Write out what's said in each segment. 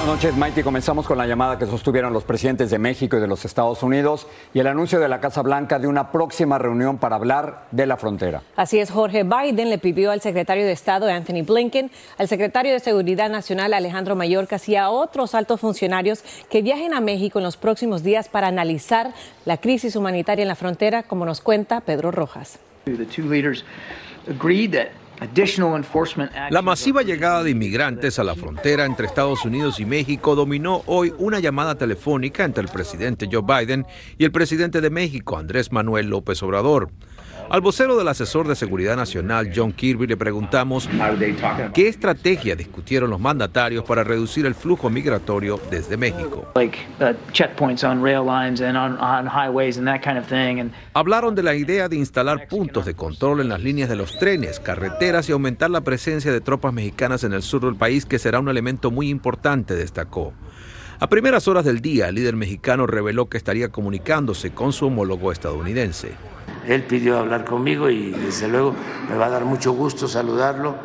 Buenas noches, Maite. Comenzamos con la llamada que sostuvieron los presidentes de México y de los Estados Unidos y el anuncio de la Casa Blanca de una próxima reunión para hablar de la frontera. Así es, Jorge Biden le pidió al secretario de Estado Anthony Blinken, al secretario de Seguridad Nacional Alejandro Mayorkas y a otros altos funcionarios que viajen a México en los próximos días para analizar la crisis humanitaria en la frontera, como nos cuenta Pedro Rojas. La masiva llegada de inmigrantes a la frontera entre Estados Unidos y México dominó hoy una llamada telefónica entre el presidente Joe Biden y el presidente de México, Andrés Manuel López Obrador. Al vocero del asesor de seguridad nacional, John Kirby, le preguntamos qué estrategia discutieron los mandatarios para reducir el flujo migratorio desde México. Hablaron de la idea de instalar puntos de control en las líneas de los trenes, carreteras y aumentar la presencia de tropas mexicanas en el sur del país, que será un elemento muy importante, destacó. A primeras horas del día, el líder mexicano reveló que estaría comunicándose con su homólogo estadounidense. Él pidió hablar conmigo y desde luego me va a dar mucho gusto saludarlo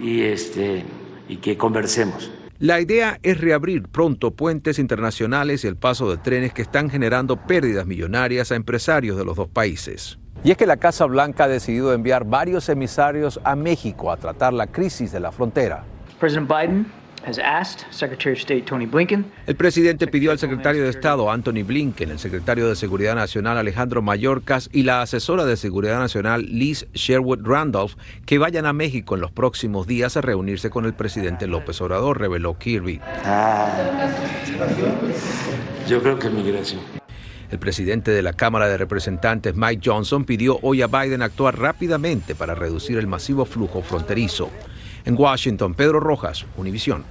y, este, y que conversemos. La idea es reabrir pronto puentes internacionales y el paso de trenes que están generando pérdidas millonarias a empresarios de los dos países. Y es que la Casa Blanca ha decidido enviar varios emisarios a México a tratar la crisis de la frontera. El presidente pidió al secretario de Estado Anthony Blinken, el secretario de Seguridad Nacional Alejandro Mayorkas y la asesora de Seguridad Nacional Liz Sherwood Randolph que vayan a México en los próximos días a reunirse con el presidente López Obrador, reveló Kirby. Ah, yo creo que migración. El presidente de la Cámara de Representantes, Mike Johnson, pidió hoy a Biden actuar rápidamente para reducir el masivo flujo fronterizo. En Washington, Pedro Rojas, Univisión.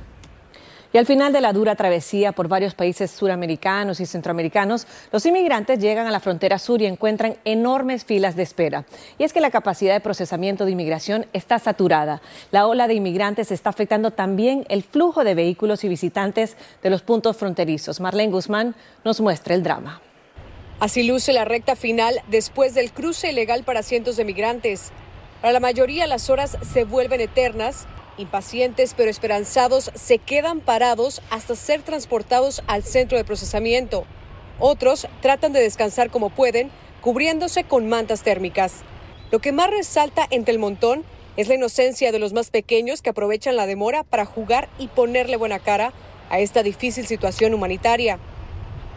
Y al final de la dura travesía por varios países suramericanos y centroamericanos, los inmigrantes llegan a la frontera sur y encuentran enormes filas de espera. Y es que la capacidad de procesamiento de inmigración está saturada. La ola de inmigrantes está afectando también el flujo de vehículos y visitantes de los puntos fronterizos. Marlene Guzmán nos muestra el drama. Así luce la recta final después del cruce ilegal para cientos de migrantes. Para la mayoría las horas se vuelven eternas. Impacientes pero esperanzados se quedan parados hasta ser transportados al centro de procesamiento. Otros tratan de descansar como pueden, cubriéndose con mantas térmicas. Lo que más resalta entre el montón es la inocencia de los más pequeños que aprovechan la demora para jugar y ponerle buena cara a esta difícil situación humanitaria.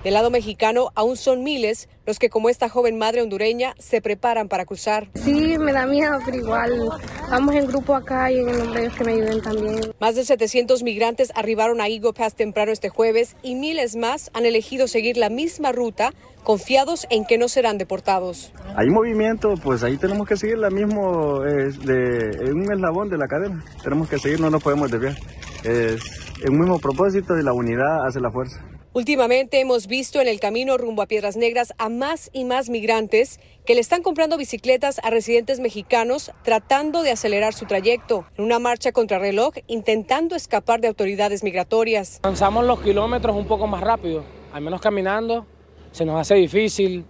Del lado mexicano, aún son miles los que, como esta joven madre hondureña, se preparan para cruzar. Sí, me da miedo, pero igual vamos en grupo acá y en el nombre de Dios que me ayuden también. Más de 700 migrantes arribaron a Eagle Pass temprano este jueves y miles más han elegido seguir la misma ruta, confiados en que no serán deportados. Hay movimiento, pues ahí tenemos que seguir la mismo, es de, un eslabón de la cadena. Tenemos que seguir, no nos podemos desviar. Es un mismo propósito y la unidad hace la fuerza. Últimamente hemos visto en el camino rumbo a Piedras Negras a más y más migrantes que le están comprando bicicletas a residentes mexicanos tratando de acelerar su trayecto en una marcha contra reloj intentando escapar de autoridades migratorias. Avanzamos los kilómetros un poco más rápido, al menos caminando se nos hace difícil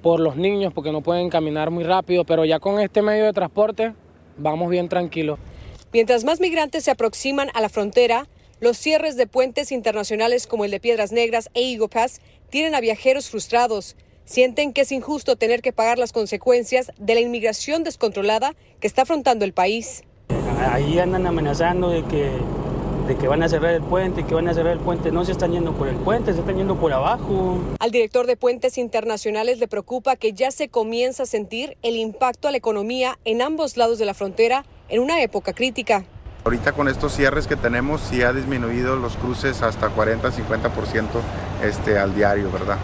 por los niños porque no pueden caminar muy rápido, pero ya con este medio de transporte vamos bien tranquilos. Mientras más migrantes se aproximan a la frontera, Los cierres de puentes internacionales como el de Piedras Negras e Eagle Pass tienen a viajeros frustrados. Sienten que es injusto tener que pagar las consecuencias de la inmigración descontrolada que está afrontando el país. Ahí andan amenazando de que, de que van a cerrar el puente, que van a cerrar el puente. No se están yendo por el puente, se están yendo por abajo. Al director de puentes internacionales le preocupa que ya se comienza a sentir el impacto a la economía en ambos lados de la frontera en una época crítica. Ahorita con estos cierres que tenemos sí ha disminuido los cruces hasta 40-50% este, al diario, ¿verdad?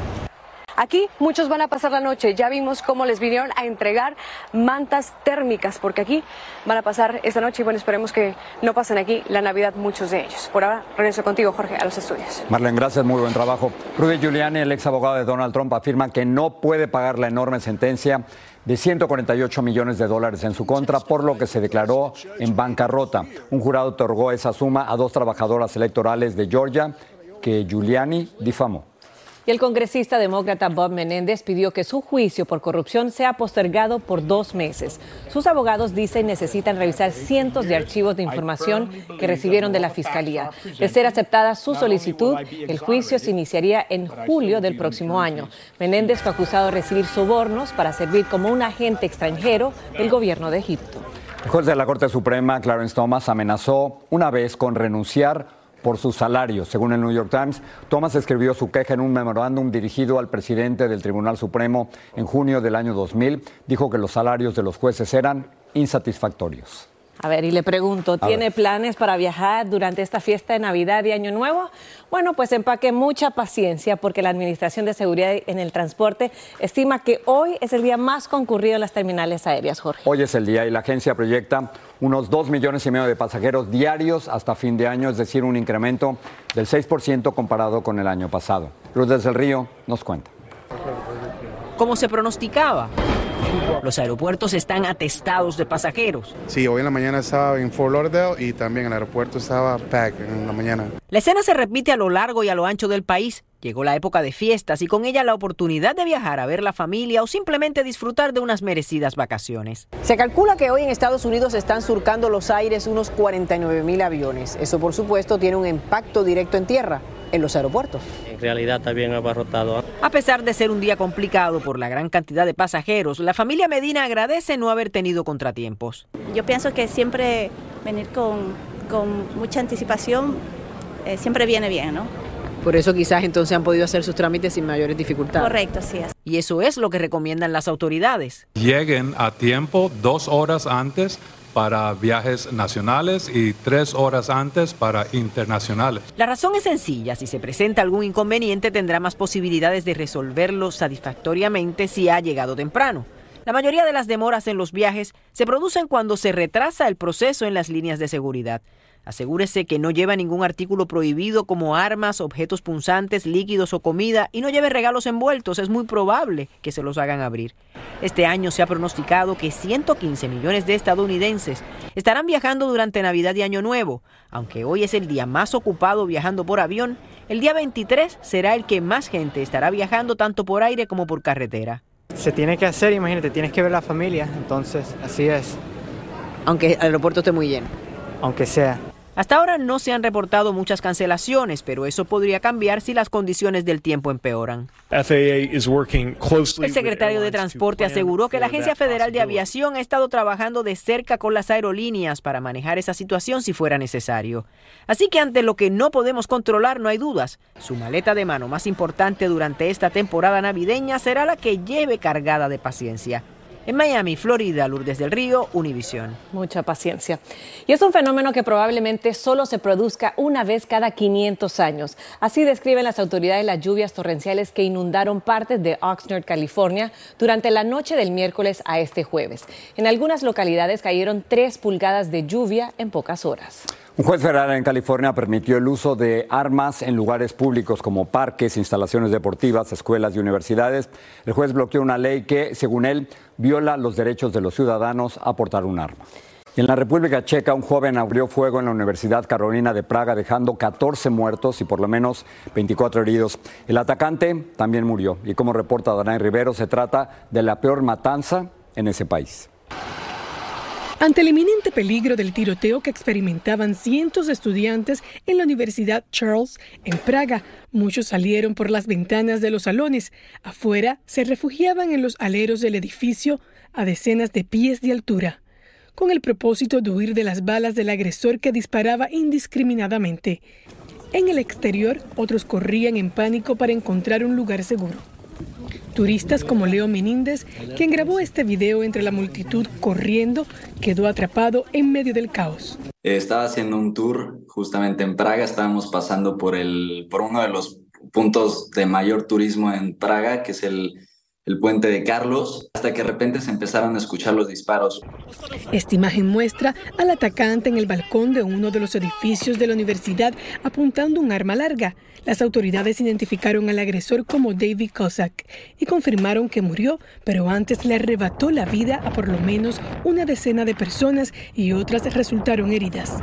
Aquí muchos van a pasar la noche. Ya vimos cómo les vinieron a entregar mantas térmicas, porque aquí van a pasar esta noche y bueno, esperemos que no pasen aquí la Navidad muchos de ellos. Por ahora, regreso contigo, Jorge, a los estudios. Marlene, gracias, muy buen trabajo. Rudy Giuliani, el ex abogado de Donald Trump, afirma que no puede pagar la enorme sentencia de 148 millones de dólares en su contra, por lo que se declaró en bancarrota. Un jurado otorgó esa suma a dos trabajadoras electorales de Georgia que Giuliani difamó. Y el congresista demócrata Bob Menéndez pidió que su juicio por corrupción sea postergado por dos meses. Sus abogados dicen necesitan revisar cientos de archivos de información que recibieron de la Fiscalía. De ser aceptada su solicitud, el juicio se iniciaría en julio del próximo año. Menéndez fue acusado de recibir sobornos para servir como un agente extranjero del gobierno de Egipto. El juez de la Corte Suprema, Clarence Thomas, amenazó una vez con renunciar por sus salarios. Según el New York Times, Thomas escribió su queja en un memorándum dirigido al presidente del Tribunal Supremo en junio del año 2000. Dijo que los salarios de los jueces eran insatisfactorios. A ver, y le pregunto, ¿tiene planes para viajar durante esta fiesta de Navidad y Año Nuevo? Bueno, pues empaque mucha paciencia porque la Administración de Seguridad en el Transporte estima que hoy es el día más concurrido en las terminales aéreas, Jorge. Hoy es el día y la agencia proyecta unos 2 millones y medio de pasajeros diarios hasta fin de año, es decir, un incremento del 6% comparado con el año pasado. Luz desde el Río nos cuenta. Como se pronosticaba, los aeropuertos están atestados de pasajeros. Sí, hoy en la mañana estaba en Fort Lauderdale y también el aeropuerto estaba packed en la mañana. La escena se repite a lo largo y a lo ancho del país. Llegó la época de fiestas y con ella la oportunidad de viajar a ver la familia o simplemente disfrutar de unas merecidas vacaciones. Se calcula que hoy en Estados Unidos están surcando los aires unos 49 mil aviones. Eso por supuesto tiene un impacto directo en tierra en los aeropuertos. En realidad está bien abarrotado. A pesar de ser un día complicado por la gran cantidad de pasajeros, la familia Medina agradece no haber tenido contratiempos. Yo pienso que siempre venir con, con mucha anticipación eh, siempre viene bien, ¿no? Por eso quizás entonces han podido hacer sus trámites sin mayores dificultades. Correcto, sí es. Y eso es lo que recomiendan las autoridades. Lleguen a tiempo dos horas antes para viajes nacionales y tres horas antes para internacionales. La razón es sencilla, si se presenta algún inconveniente tendrá más posibilidades de resolverlo satisfactoriamente si ha llegado temprano. La mayoría de las demoras en los viajes se producen cuando se retrasa el proceso en las líneas de seguridad. Asegúrese que no lleva ningún artículo prohibido como armas, objetos punzantes, líquidos o comida y no lleve regalos envueltos. Es muy probable que se los hagan abrir. Este año se ha pronosticado que 115 millones de estadounidenses estarán viajando durante Navidad y Año Nuevo. Aunque hoy es el día más ocupado viajando por avión, el día 23 será el que más gente estará viajando tanto por aire como por carretera. Se tiene que hacer, imagínate, tienes que ver la familia, entonces así es. Aunque el aeropuerto esté muy lleno. Aunque sea. Hasta ahora no se han reportado muchas cancelaciones, pero eso podría cambiar si las condiciones del tiempo empeoran. El secretario de Transporte aseguró que la Agencia Federal de Aviación ha estado trabajando de cerca con las aerolíneas para manejar esa situación si fuera necesario. Así que ante lo que no podemos controlar no hay dudas. Su maleta de mano más importante durante esta temporada navideña será la que lleve cargada de paciencia. En Miami, Florida, Lourdes del Río, Univisión. Mucha paciencia. Y es un fenómeno que probablemente solo se produzca una vez cada 500 años. Así describen las autoridades las lluvias torrenciales que inundaron partes de Oxnard, California, durante la noche del miércoles a este jueves. En algunas localidades cayeron 3 pulgadas de lluvia en pocas horas. Un juez federal en California permitió el uso de armas en lugares públicos como parques, instalaciones deportivas, escuelas y universidades. El juez bloqueó una ley que, según él, viola los derechos de los ciudadanos a portar un arma. En la República Checa, un joven abrió fuego en la Universidad Carolina de Praga, dejando 14 muertos y por lo menos 24 heridos. El atacante también murió y como reporta Danay Rivero, se trata de la peor matanza en ese país. Ante el inminente peligro del tiroteo que experimentaban cientos de estudiantes en la Universidad Charles en Praga, muchos salieron por las ventanas de los salones. Afuera se refugiaban en los aleros del edificio a decenas de pies de altura, con el propósito de huir de las balas del agresor que disparaba indiscriminadamente. En el exterior, otros corrían en pánico para encontrar un lugar seguro. Turistas como Leo Meníndez, quien grabó este video entre la multitud corriendo, quedó atrapado en medio del caos. Estaba haciendo un tour justamente en Praga, estábamos pasando por, el, por uno de los puntos de mayor turismo en Praga, que es el, el puente de Carlos, hasta que de repente se empezaron a escuchar los disparos. Esta imagen muestra al atacante en el balcón de uno de los edificios de la universidad apuntando un arma larga. Las autoridades identificaron al agresor como David Cossack y confirmaron que murió, pero antes le arrebató la vida a por lo menos una decena de personas y otras resultaron heridas.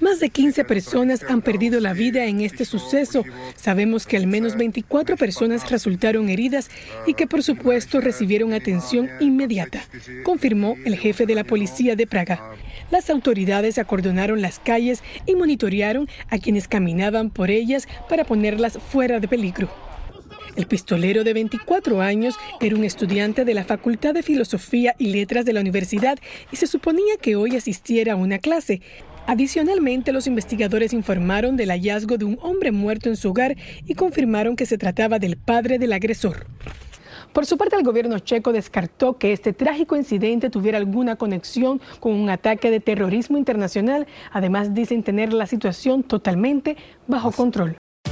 Más de 15 personas han perdido la vida en este suceso. Sabemos que al menos 24 personas resultaron heridas y que por supuesto recibieron atención inmediata, confirmó el jefe de la policía de Praga. Las autoridades acordonaron las calles y monitorearon a quienes caminaban por ellas para ponerlas fuera de peligro. El pistolero de 24 años era un estudiante de la Facultad de Filosofía y Letras de la universidad y se suponía que hoy asistiera a una clase. Adicionalmente, los investigadores informaron del hallazgo de un hombre muerto en su hogar y confirmaron que se trataba del padre del agresor. Por su parte, el gobierno checo descartó que este trágico incidente tuviera alguna conexión con un ataque de terrorismo internacional. Además, dicen tener la situación totalmente bajo control.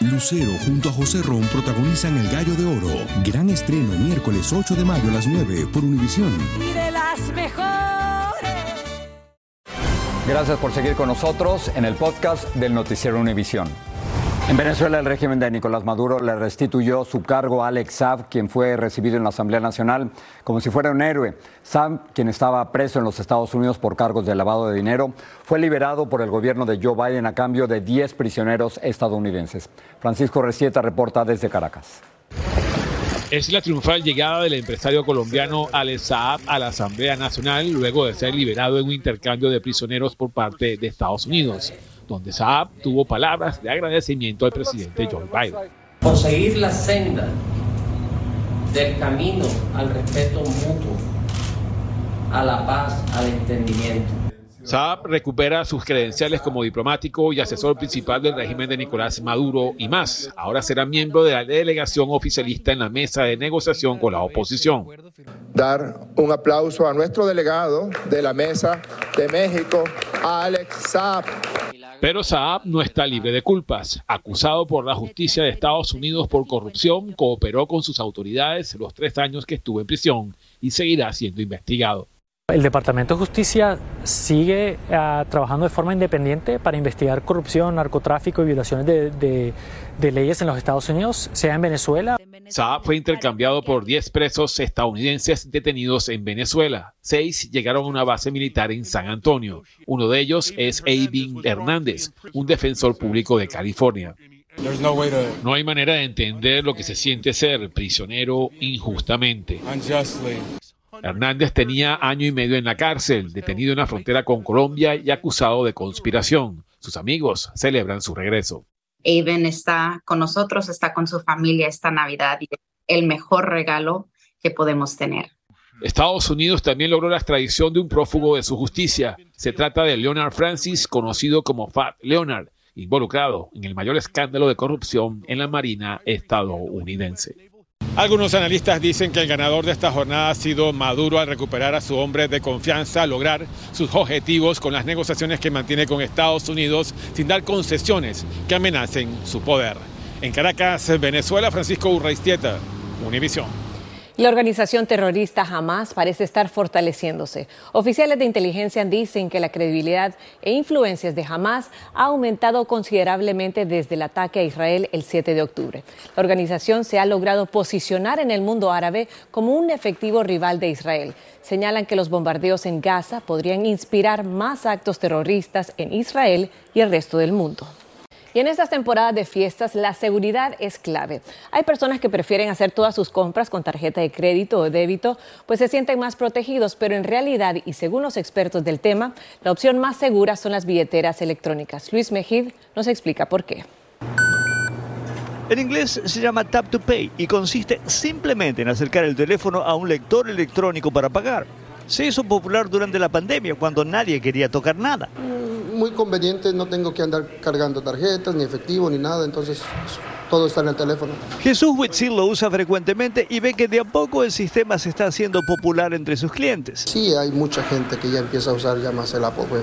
Lucero junto a José Ron protagonizan El Gallo de Oro. Gran estreno miércoles 8 de mayo a las 9 por Univisión. Y de las mejores. Gracias por seguir con nosotros en el podcast del Noticiero Univisión. En Venezuela, el régimen de Nicolás Maduro le restituyó su cargo a Alex Saab, quien fue recibido en la Asamblea Nacional como si fuera un héroe. Saab, quien estaba preso en los Estados Unidos por cargos de lavado de dinero, fue liberado por el gobierno de Joe Biden a cambio de 10 prisioneros estadounidenses. Francisco Recieta reporta desde Caracas. Es la triunfal llegada del empresario colombiano Alex Saab a la Asamblea Nacional luego de ser liberado en un intercambio de prisioneros por parte de Estados Unidos donde Saab tuvo palabras de agradecimiento al presidente Joe Biden. Por seguir la senda del camino al respeto mutuo, a la paz, al entendimiento. Saab recupera sus credenciales como diplomático y asesor principal del régimen de Nicolás Maduro y más. Ahora será miembro de la delegación oficialista en la mesa de negociación con la oposición. Dar un aplauso a nuestro delegado de la mesa de México, Alex Saab. Pero Saab no está libre de culpas. Acusado por la justicia de Estados Unidos por corrupción, cooperó con sus autoridades los tres años que estuvo en prisión y seguirá siendo investigado. El Departamento de Justicia sigue uh, trabajando de forma independiente para investigar corrupción, narcotráfico y violaciones de, de, de, leyes en los Estados Unidos, sea en Venezuela. Saab fue intercambiado por 10 presos estadounidenses detenidos en Venezuela. Seis llegaron a una base militar en San Antonio. Uno de ellos es Eivin Hernández, un defensor público de California. No hay manera de entender lo que se siente ser prisionero injustamente. Hernández tenía año y medio en la cárcel, detenido en la frontera con Colombia y acusado de conspiración. Sus amigos celebran su regreso. Aven está con nosotros, está con su familia esta Navidad y es el mejor regalo que podemos tener. Estados Unidos también logró la extradición de un prófugo de su justicia. Se trata de Leonard Francis, conocido como Fat Leonard, involucrado en el mayor escándalo de corrupción en la Marina estadounidense. Algunos analistas dicen que el ganador de esta jornada ha sido Maduro al recuperar a su hombre de confianza, lograr sus objetivos con las negociaciones que mantiene con Estados Unidos sin dar concesiones que amenacen su poder. En Caracas, Venezuela, Francisco Urraistieta, Univisión. La organización terrorista Hamas parece estar fortaleciéndose. Oficiales de inteligencia dicen que la credibilidad e influencias de Hamas ha aumentado considerablemente desde el ataque a Israel el 7 de octubre. La organización se ha logrado posicionar en el mundo árabe como un efectivo rival de Israel. Señalan que los bombardeos en Gaza podrían inspirar más actos terroristas en Israel y el resto del mundo. Y en estas temporadas de fiestas la seguridad es clave. Hay personas que prefieren hacer todas sus compras con tarjeta de crédito o débito, pues se sienten más protegidos, pero en realidad, y según los expertos del tema, la opción más segura son las billeteras electrónicas. Luis Mejid nos explica por qué. En inglés se llama Tap to Pay y consiste simplemente en acercar el teléfono a un lector electrónico para pagar. Se hizo popular durante la pandemia cuando nadie quería tocar nada muy conveniente, no tengo que andar cargando tarjetas, ni efectivo, ni nada, entonces todo está en el teléfono. Jesús Huitzil lo usa frecuentemente y ve que de a poco el sistema se está haciendo popular entre sus clientes. Sí, hay mucha gente que ya empieza a usar ya más el Apple Pay.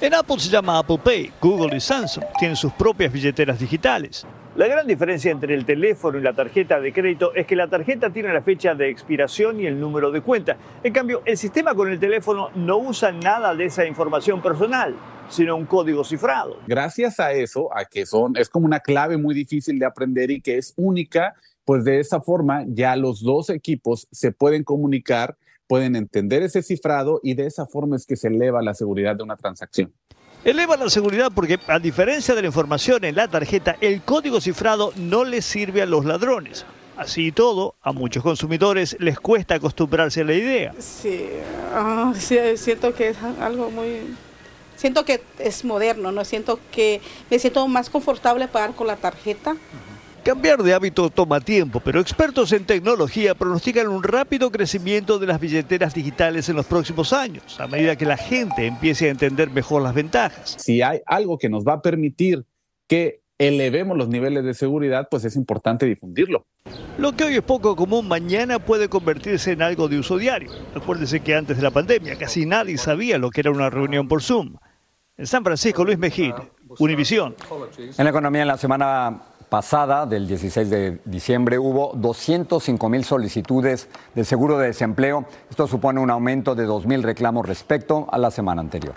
En Apple se llama Apple Pay, Google y Samsung tienen sus propias billeteras digitales. La gran diferencia entre el teléfono y la tarjeta de crédito es que la tarjeta tiene la fecha de expiración y el número de cuenta. En cambio, el sistema con el teléfono no usa nada de esa información personal, sino un código cifrado. Gracias a eso, a que son, es como una clave muy difícil de aprender y que es única, pues de esa forma ya los dos equipos se pueden comunicar, pueden entender ese cifrado y de esa forma es que se eleva la seguridad de una transacción. Eleva la seguridad porque, a diferencia de la información en la tarjeta, el código cifrado no le sirve a los ladrones. Así y todo, a muchos consumidores les cuesta acostumbrarse a la idea. Sí, ah, siento que es algo muy... Siento que es moderno, ¿no? Siento que me siento más confortable pagar con la tarjeta. Cambiar de hábito toma tiempo, pero expertos en tecnología pronostican un rápido crecimiento de las billeteras digitales en los próximos años, a medida que la gente empiece a entender mejor las ventajas. Si hay algo que nos va a permitir que elevemos los niveles de seguridad, pues es importante difundirlo. Lo que hoy es poco común, mañana puede convertirse en algo de uso diario. Acuérdese que antes de la pandemia casi nadie sabía lo que era una reunión por Zoom. En San Francisco, Luis Mejía, Univisión. En la economía, en la semana pasada, del 16 de diciembre, hubo 205 mil solicitudes de seguro de desempleo. Esto supone un aumento de 2 mil reclamos respecto a la semana anterior.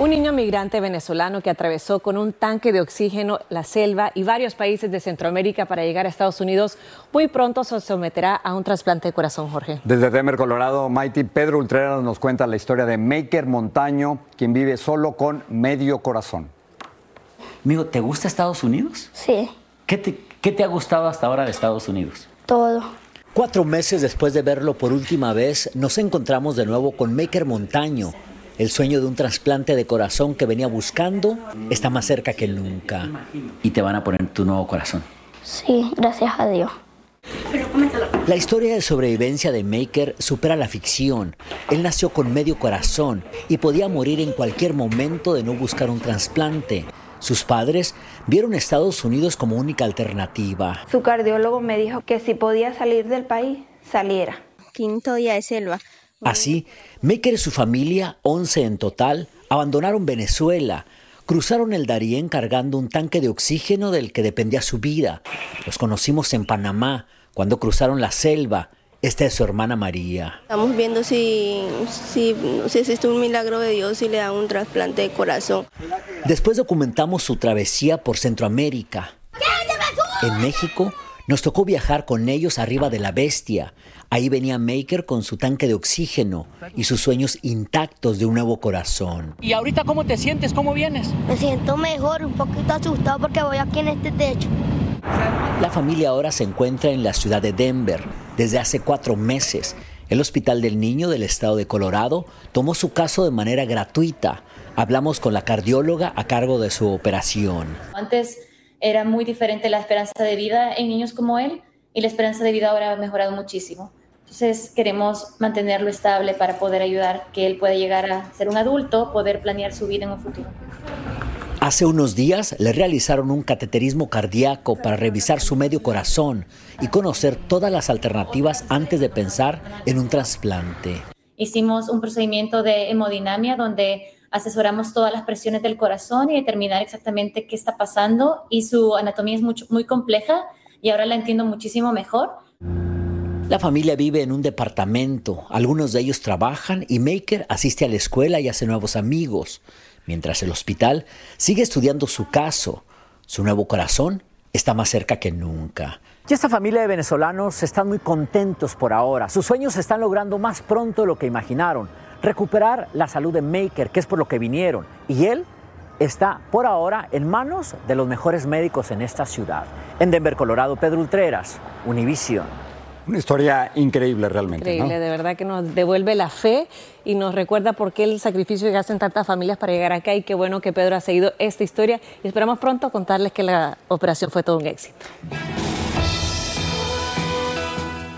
Un niño migrante venezolano que atravesó con un tanque de oxígeno la selva y varios países de Centroamérica para llegar a Estados Unidos, muy pronto se someterá a un trasplante de corazón, Jorge. Desde Denver, Colorado, Mighty Pedro Ultreras nos cuenta la historia de Maker Montaño, quien vive solo con medio corazón. Amigo, ¿te gusta Estados Unidos? Sí. ¿Qué te, ha gustado hasta ahora de Estados Unidos? Todo. Cuatro meses después de verlo por última vez, nos encontramos de nuevo con Maker Montaño. El sueño de un trasplante de corazón que venía buscando está más cerca que nunca. Y te van a poner tu nuevo corazón. Sí, gracias a Dios. La historia de sobrevivencia de Maker supera la ficción. Él nació con medio corazón y podía morir en cualquier momento de no buscar un trasplante. Sus padres vieron Estados Unidos como única alternativa. Su cardiólogo me dijo que si podía salir del país, saliera. Quinto día de selva. Así, Maker y su familia, 11 en total, abandonaron Venezuela, cruzaron el Darién cargando un tanque de oxígeno del que dependía su vida. Los conocimos en Panamá, cuando cruzaron la selva esta es su hermana María. Estamos viendo si, si, existe un milagro de Dios y le da un trasplante de corazón. Después documentamos su travesía por Centroamérica. En México nos tocó viajar con ellos arriba de la bestia. Ahí venía Maker con su tanque de oxígeno y sus sueños intactos de un nuevo corazón. ¿Y ahorita cómo te sientes? ¿Cómo vienes? Me siento mejor, un poquito asustado porque voy aquí en este techo. La familia ahora se encuentra en la ciudad de Denver desde hace cuatro meses. El Hospital del Niño del Estado de Colorado tomó su caso de manera gratuita. Hablamos con la cardióloga a cargo de su operación. Antes era muy diferente la esperanza de vida en niños como él y la esperanza de vida ahora ha mejorado muchísimo. Entonces queremos mantenerlo estable para poder ayudar que él pueda llegar a ser un adulto, poder planear su vida en un futuro. Hace unos días le realizaron un cateterismo cardíaco para revisar su medio corazón y conocer todas las alternativas antes de pensar en un trasplante. Hicimos un procedimiento de hemodinamia donde asesoramos todas las presiones del corazón y determinar exactamente qué está pasando y su anatomía es mucho, muy compleja y ahora la entiendo muchísimo mejor. La familia vive en un departamento, algunos de ellos trabajan y Maker asiste a la escuela y hace nuevos amigos, mientras el hospital sigue estudiando su caso. Su nuevo corazón está más cerca que nunca. Y esta familia de venezolanos están muy contentos por ahora. Sus sueños se están logrando más pronto de lo que imaginaron. Recuperar la salud de Maker, que es por lo que vinieron. Y él está por ahora en manos de los mejores médicos en esta ciudad. En Denver, Colorado, Pedro Ultreras, Univision. Una historia increíble realmente. Increíble, de verdad que nos devuelve la fe y nos recuerda por qué el sacrificio que hacen tantas familias para llegar acá y qué bueno que Pedro ha seguido esta historia y esperamos pronto contarles que la operación fue todo un éxito.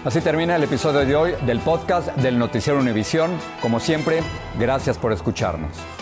Así termina el episodio de hoy del podcast del Noticiero Univisión. Como siempre, gracias por escucharnos.